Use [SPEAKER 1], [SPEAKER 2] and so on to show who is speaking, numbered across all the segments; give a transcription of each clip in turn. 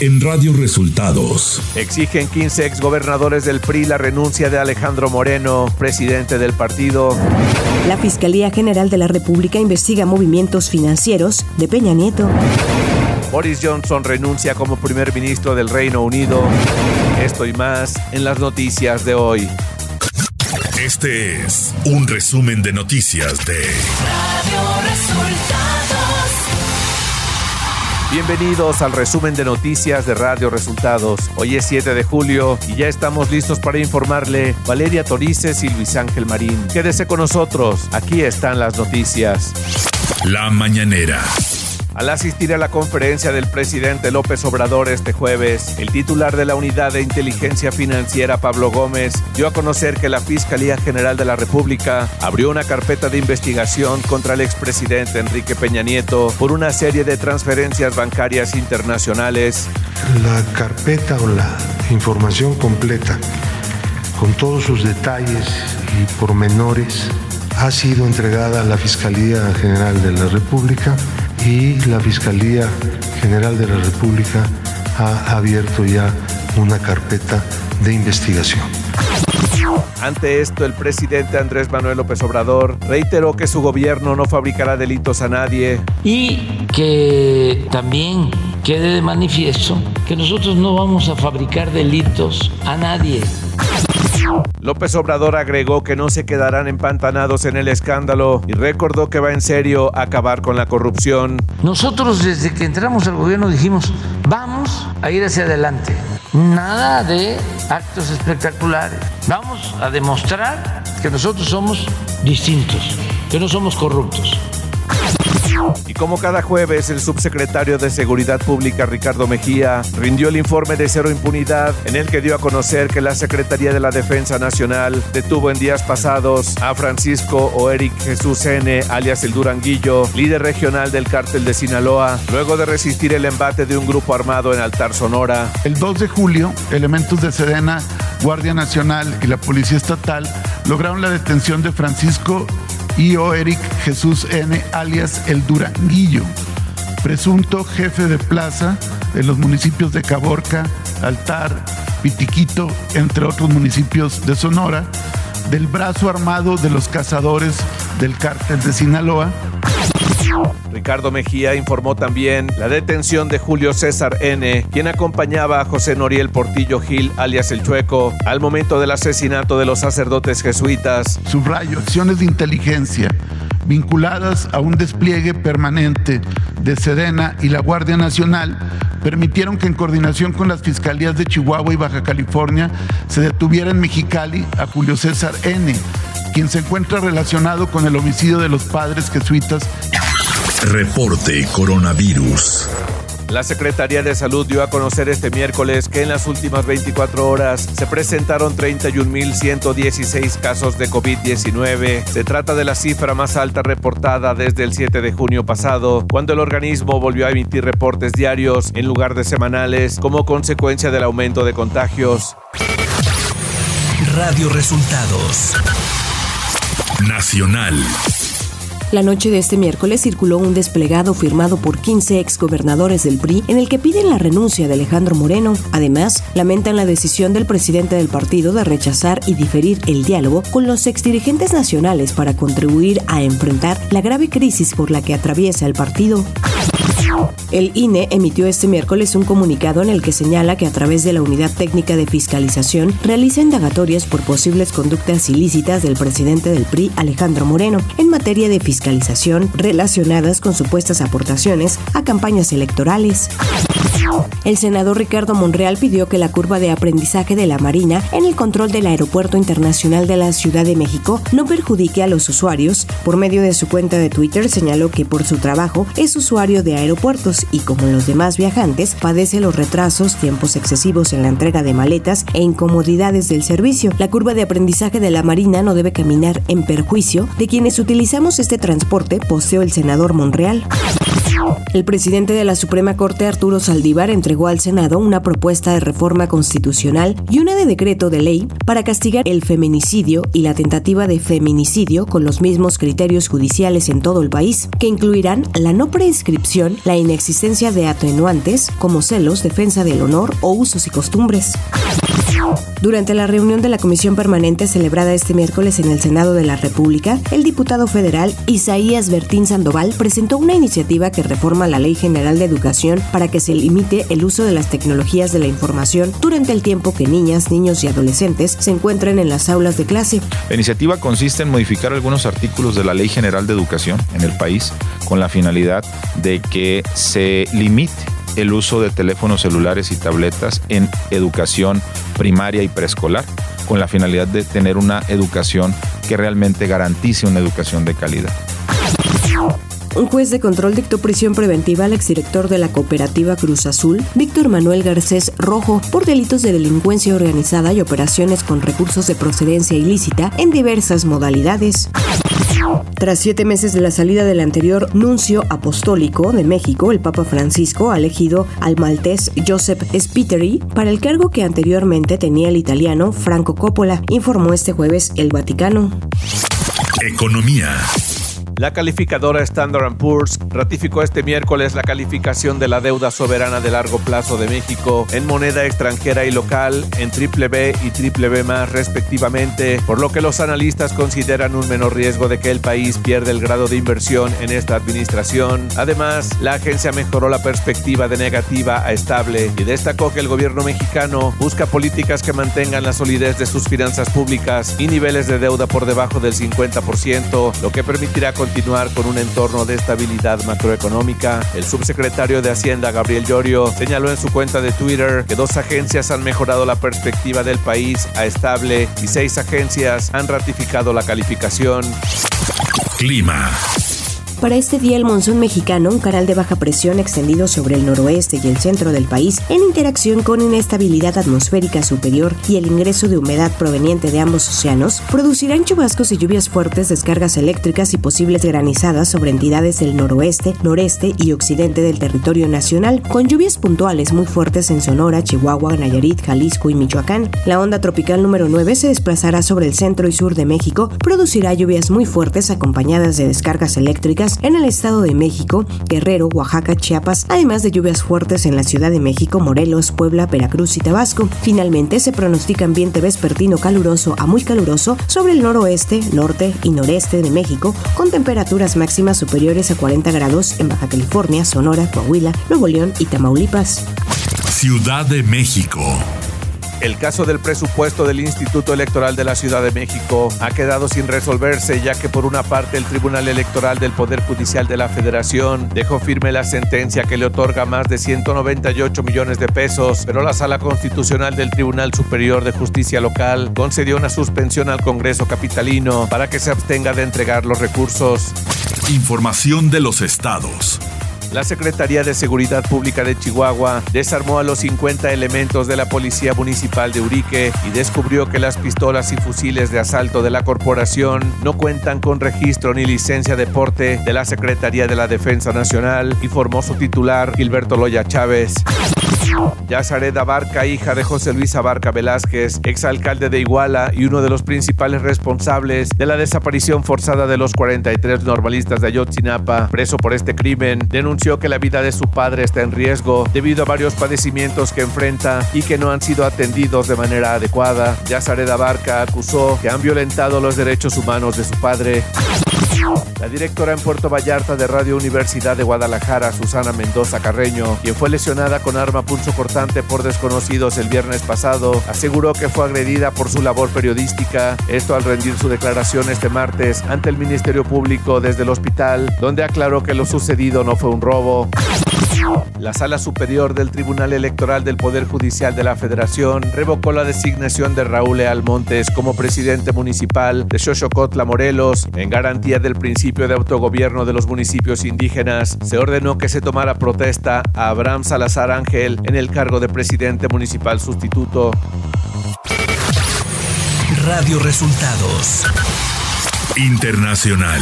[SPEAKER 1] en Radio Resultados.
[SPEAKER 2] Exigen 15 exgobernadores del PRI la renuncia de Alejandro Moreno, presidente del partido.
[SPEAKER 3] La Fiscalía General de la República investiga movimientos financieros de Peña Nieto.
[SPEAKER 2] Boris Johnson renuncia como primer ministro del Reino Unido. Esto y más en las noticias de hoy.
[SPEAKER 1] Este es un resumen de noticias de Radio Resultados.
[SPEAKER 2] Bienvenidos al resumen de noticias de Radio Resultados. Hoy es 7 de julio y ya estamos listos para informarle Valeria Torices y Luis Ángel Marín. Quédese con nosotros, aquí están las noticias.
[SPEAKER 1] La mañanera.
[SPEAKER 2] Al asistir a la conferencia del presidente López Obrador este jueves, el titular de la Unidad de Inteligencia Financiera, Pablo Gómez, dio a conocer que la Fiscalía General de la República abrió una carpeta de investigación contra el expresidente Enrique Peña Nieto por una serie de transferencias bancarias internacionales.
[SPEAKER 4] La carpeta o la información completa, con todos sus detalles y pormenores, ha sido entregada a la Fiscalía General de la República y la Fiscalía General de la República ha abierto ya una carpeta de investigación.
[SPEAKER 2] Ante esto, el presidente Andrés Manuel López Obrador reiteró que su gobierno no fabricará delitos a nadie.
[SPEAKER 5] Y que también quede de manifiesto que nosotros no vamos a fabricar delitos a nadie.
[SPEAKER 2] López Obrador agregó que no se quedarán empantanados en el escándalo y recordó que va en serio a acabar con la corrupción.
[SPEAKER 5] Nosotros desde que entramos al gobierno dijimos, vamos a ir hacia adelante. Nada de actos espectaculares. Vamos a demostrar que nosotros somos distintos, que no somos corruptos.
[SPEAKER 2] Y como cada jueves, el subsecretario de Seguridad Pública, Ricardo Mejía, rindió el informe de cero impunidad en el que dio a conocer que la Secretaría de la Defensa Nacional detuvo en días pasados a Francisco o Eric Jesús N., alias el Duranguillo, líder regional del cártel de Sinaloa, luego de resistir el embate de un grupo armado en Altar Sonora.
[SPEAKER 6] El 2 de julio, elementos de Sedena, Guardia Nacional y la Policía Estatal lograron la detención de Francisco y o Eric Jesús N., alias El Duranguillo, presunto jefe de plaza en los municipios de Caborca, Altar, Pitiquito, entre otros municipios de Sonora, del brazo armado de los cazadores del cártel de Sinaloa,
[SPEAKER 2] Ricardo Mejía informó también la detención de Julio César N., quien acompañaba a José Noriel Portillo Gil, alias El Chueco, al momento del asesinato de los sacerdotes jesuitas.
[SPEAKER 6] Subrayo, acciones de inteligencia vinculadas a un despliegue permanente de Sedena y la Guardia Nacional permitieron que en coordinación con las fiscalías de Chihuahua y Baja California se detuviera en Mexicali a Julio César N., quien se encuentra relacionado con el homicidio de los padres jesuitas
[SPEAKER 1] Reporte Coronavirus.
[SPEAKER 2] La Secretaría de Salud dio a conocer este miércoles que en las últimas 24 horas se presentaron 31.116 casos de COVID-19. Se trata de la cifra más alta reportada desde el 7 de junio pasado, cuando el organismo volvió a emitir reportes diarios en lugar de semanales como consecuencia del aumento de contagios.
[SPEAKER 1] Radio Resultados. Nacional.
[SPEAKER 3] La noche de este miércoles circuló un desplegado firmado por 15 exgobernadores del PRI en el que piden la renuncia de Alejandro Moreno. Además, lamentan la decisión del presidente del partido de rechazar y diferir el diálogo con los exdirigentes nacionales para contribuir a enfrentar la grave crisis por la que atraviesa el partido. El INE emitió este miércoles un comunicado en el que señala que a través de la Unidad Técnica de Fiscalización realiza indagatorias por posibles conductas ilícitas del presidente del PRI, Alejandro Moreno, en materia de fiscalización relacionadas con supuestas aportaciones a campañas electorales. El senador Ricardo Monreal pidió que la curva de aprendizaje de la Marina en el control del Aeropuerto Internacional de la Ciudad de México no perjudique a los usuarios. Por medio de su cuenta de Twitter señaló que por su trabajo es usuario de aeropuertos y como los demás viajantes padece los retrasos, tiempos excesivos en la entrega de maletas e incomodidades del servicio. La curva de aprendizaje de la Marina no debe caminar en perjuicio de quienes utilizamos este transporte, poseó el senador Monreal. El presidente de la Suprema Corte, Arturo Saldívar, entregó al Senado una propuesta de reforma constitucional y una de decreto de ley para castigar el feminicidio y la tentativa de feminicidio con los mismos criterios judiciales en todo el país, que incluirán la no prescripción, la inexistencia de atenuantes como celos, defensa del honor o usos y costumbres. Durante la reunión de la Comisión Permanente celebrada este miércoles en el Senado de la República, el diputado federal Isaías Bertín Sandoval presentó una iniciativa que reforma la Ley General de Educación para que se limite el uso de las tecnologías de la información durante el tiempo que niñas, niños y adolescentes se encuentren en las aulas de clase.
[SPEAKER 7] La iniciativa consiste en modificar algunos artículos de la Ley General de Educación en el país con la finalidad de que se limite el uso de teléfonos celulares y tabletas en educación primaria y preescolar, con la finalidad de tener una educación que realmente garantice una educación de calidad.
[SPEAKER 3] Un juez de control dictó prisión preventiva al exdirector de la cooperativa Cruz Azul, Víctor Manuel Garcés Rojo, por delitos de delincuencia organizada y operaciones con recursos de procedencia ilícita en diversas modalidades. Tras siete meses de la salida del anterior nuncio apostólico de México, el Papa Francisco ha elegido al maltés Joseph Spiteri para el cargo que anteriormente tenía el italiano Franco Coppola, informó este jueves el Vaticano.
[SPEAKER 1] Economía.
[SPEAKER 2] La calificadora Standard Poor's ratificó este miércoles la calificación de la deuda soberana de largo plazo de México en moneda extranjera y local en triple B y triple B más respectivamente, por lo que los analistas consideran un menor riesgo de que el país pierda el grado de inversión en esta administración. Además, la agencia mejoró la perspectiva de negativa a estable y destacó que el gobierno mexicano busca políticas que mantengan la solidez de sus finanzas públicas y niveles de deuda por debajo del 50%, lo que permitirá continuar con un entorno de estabilidad macroeconómica. El subsecretario de Hacienda, Gabriel Llorio, señaló en su cuenta de Twitter que dos agencias han mejorado la perspectiva del país a estable y seis agencias han ratificado la calificación.
[SPEAKER 1] Clima.
[SPEAKER 3] Para este día el monzón mexicano, un canal de baja presión extendido sobre el noroeste y el centro del país, en interacción con inestabilidad atmosférica superior y el ingreso de humedad proveniente de ambos océanos, producirán chubascos y lluvias fuertes, descargas eléctricas y posibles granizadas sobre entidades del noroeste, noreste y occidente del territorio nacional, con lluvias puntuales muy fuertes en Sonora, Chihuahua, Nayarit, Jalisco y Michoacán. La onda tropical número 9 se desplazará sobre el centro y sur de México, producirá lluvias muy fuertes acompañadas de descargas eléctricas en el Estado de México, Guerrero, Oaxaca, Chiapas, además de lluvias fuertes en la Ciudad de México, Morelos, Puebla, Veracruz y Tabasco. Finalmente, se pronostica ambiente vespertino caluroso a muy caluroso sobre el noroeste, norte y noreste de México, con temperaturas máximas superiores a 40 grados en Baja California, Sonora, Coahuila, Nuevo León y Tamaulipas.
[SPEAKER 1] Ciudad de México.
[SPEAKER 2] El caso del presupuesto del Instituto Electoral de la Ciudad de México ha quedado sin resolverse ya que por una parte el Tribunal Electoral del Poder Judicial de la Federación dejó firme la sentencia que le otorga más de 198 millones de pesos, pero la Sala Constitucional del Tribunal Superior de Justicia Local concedió una suspensión al Congreso Capitalino para que se abstenga de entregar los recursos.
[SPEAKER 1] Información de los estados.
[SPEAKER 2] La Secretaría de Seguridad Pública de Chihuahua desarmó a los 50 elementos de la Policía Municipal de Urique y descubrió que las pistolas y fusiles de asalto de la corporación no cuentan con registro ni licencia de porte de la Secretaría de la Defensa Nacional, informó su titular Gilberto Loya Chávez. Yazaret Abarca, hija de José Luis Abarca Velázquez, exalcalde de Iguala y uno de los principales responsables de la desaparición forzada de los 43 normalistas de Ayotzinapa, preso por este crimen, denunció que la vida de su padre está en riesgo debido a varios padecimientos que enfrenta y que no han sido atendidos de manera adecuada. Yazaret Abarca acusó que han violentado los derechos humanos de su padre. La directora en Puerto Vallarta de Radio Universidad de Guadalajara, Susana Mendoza Carreño, quien fue lesionada con arma pulso cortante por desconocidos el viernes pasado, aseguró que fue agredida por su labor periodística, esto al rendir su declaración este martes ante el Ministerio Público desde el hospital, donde aclaró que lo sucedido no fue un robo. La Sala Superior del Tribunal Electoral del Poder Judicial de la Federación revocó la designación de Raúl Leal Montes como presidente municipal de Xochocotla, Morelos, en garantía del principio de autogobierno de los municipios indígenas. Se ordenó que se tomara protesta a Abraham Salazar Ángel en el cargo de presidente municipal sustituto.
[SPEAKER 1] Radio Resultados. Internacional.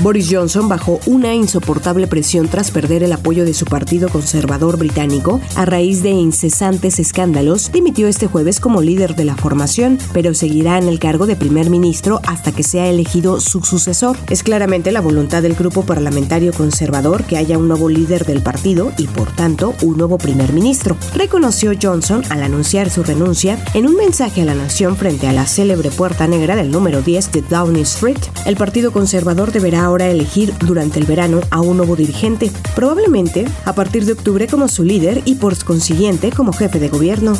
[SPEAKER 3] Boris Johnson, bajo una insoportable presión tras perder el apoyo de su partido conservador británico a raíz de incesantes escándalos, dimitió este jueves como líder de la formación, pero seguirá en el cargo de primer ministro hasta que sea elegido su sucesor. Es claramente la voluntad del grupo parlamentario conservador que haya un nuevo líder del partido y, por tanto, un nuevo primer ministro, reconoció Johnson al anunciar su renuncia en un mensaje a la nación frente a la célebre Puerta Negra del número 10 de Downing Street. El Partido Conservador deberá ahora elegir durante el verano a un nuevo dirigente, probablemente a partir de octubre como su líder y por consiguiente como jefe de gobierno.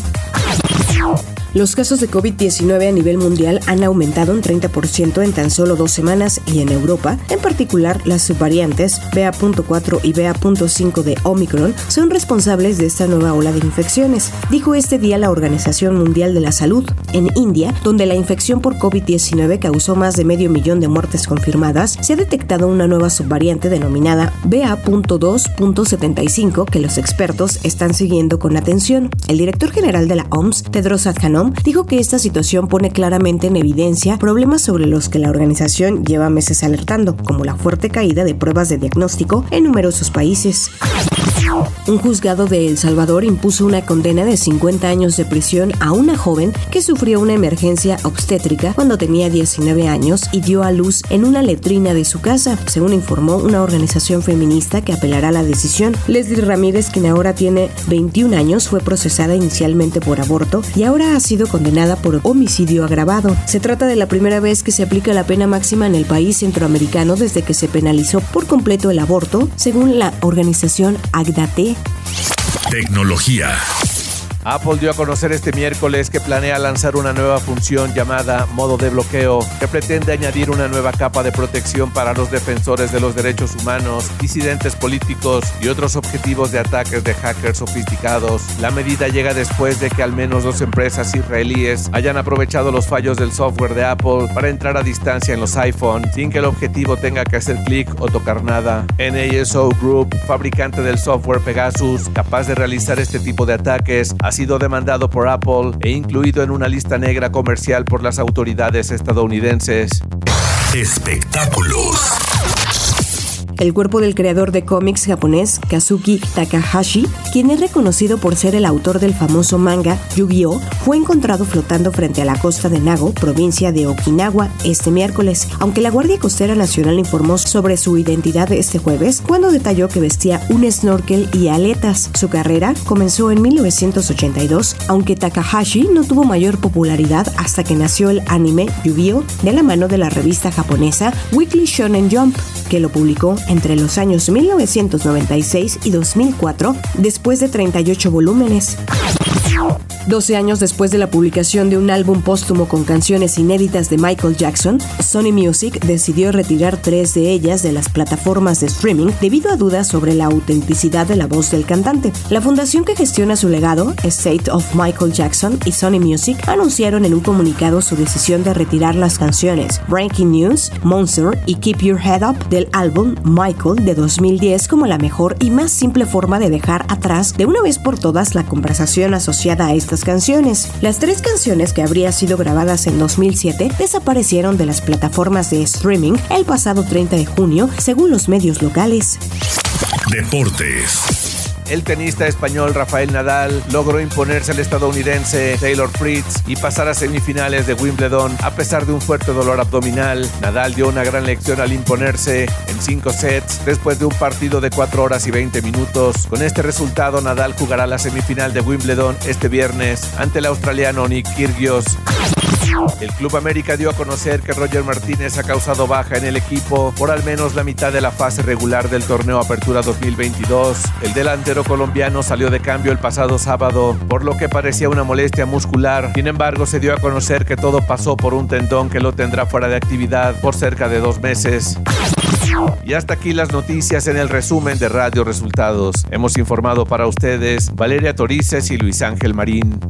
[SPEAKER 3] Los casos de COVID-19 a nivel mundial han aumentado un 30% en tan solo dos semanas y en Europa, en particular las subvariantes BA.4 y BA.5 de Omicron, son responsables de esta nueva ola de infecciones, dijo este día la Organización Mundial de la Salud. En India, donde la infección por COVID-19 causó más de medio millón de muertes confirmadas, se ha detectado una nueva subvariante denominada BA.2.75 que los expertos están siguiendo con atención. El director general de la OMS, Tedros Adhanom dijo que esta situación pone claramente en evidencia problemas sobre los que la organización lleva meses alertando, como la fuerte caída de pruebas de diagnóstico en numerosos países. Un juzgado de El Salvador impuso una condena de 50 años de prisión a una joven que sufrió una emergencia obstétrica cuando tenía 19 años y dio a luz en una letrina de su casa, según informó una organización feminista que apelará a la decisión. Leslie Ramírez, quien ahora tiene 21 años, fue procesada inicialmente por aborto y ahora ha sido condenada por homicidio agravado. Se trata de la primera vez que se aplica la pena máxima en el país centroamericano desde que se penalizó por completo el aborto, según la organización AGDATE.
[SPEAKER 1] Tecnología.
[SPEAKER 2] Apple dio a conocer este miércoles que planea lanzar una nueva función llamada modo de bloqueo, que pretende añadir una nueva capa de protección para los defensores de los derechos humanos, disidentes políticos y otros objetivos de ataques de hackers sofisticados. La medida llega después de que al menos dos empresas israelíes hayan aprovechado los fallos del software de Apple para entrar a distancia en los iPhone sin que el objetivo tenga que hacer clic o tocar nada. NASO Group, fabricante del software Pegasus, capaz de realizar este tipo de ataques, ha sido demandado por Apple e incluido en una lista negra comercial por las autoridades estadounidenses.
[SPEAKER 1] Espectáculos.
[SPEAKER 3] El cuerpo del creador de cómics japonés Kazuki Takahashi, quien es reconocido por ser el autor del famoso manga Yu-Gi-Oh, fue encontrado flotando frente a la costa de Nago, provincia de Okinawa, este miércoles, aunque la Guardia Costera Nacional informó sobre su identidad este jueves cuando detalló que vestía un snorkel y aletas. Su carrera comenzó en 1982, aunque Takahashi no tuvo mayor popularidad hasta que nació el anime Yu-Gi-Oh de la mano de la revista japonesa Weekly Shonen Jump, que lo publicó entre los años 1996 y 2004, después de 38 volúmenes. 12 años después de la publicación de un álbum póstumo con canciones inéditas de Michael Jackson, Sony Music decidió retirar tres de ellas de las plataformas de streaming debido a dudas sobre la autenticidad de la voz del cantante. La fundación que gestiona su legado, State of Michael Jackson y Sony Music, anunciaron en un comunicado su decisión de retirar las canciones Breaking News, Monster y Keep Your Head Up del álbum Michael de 2010 como la mejor y más simple forma de dejar atrás de una vez por todas la conversación asociada a canciones. Las tres canciones que habrían sido grabadas en 2007 desaparecieron de las plataformas de streaming el pasado 30 de junio, según los medios locales.
[SPEAKER 1] Deportes.
[SPEAKER 2] El tenista español Rafael Nadal logró imponerse al estadounidense Taylor Fritz y pasar a semifinales de Wimbledon a pesar de un fuerte dolor abdominal. Nadal dio una gran lección al imponerse en cinco sets después de un partido de 4 horas y 20 minutos. Con este resultado, Nadal jugará la semifinal de Wimbledon este viernes ante el australiano Nick Kyrgios. El Club América dio a conocer que Roger Martínez ha causado baja en el equipo por al menos la mitad de la fase regular del torneo Apertura 2022. El delantero colombiano salió de cambio el pasado sábado, por lo que parecía una molestia muscular. Sin embargo, se dio a conocer que todo pasó por un tendón que lo tendrá fuera de actividad por cerca de dos meses. Y hasta aquí las noticias en el resumen de Radio Resultados. Hemos informado para ustedes Valeria Torices y Luis Ángel Marín.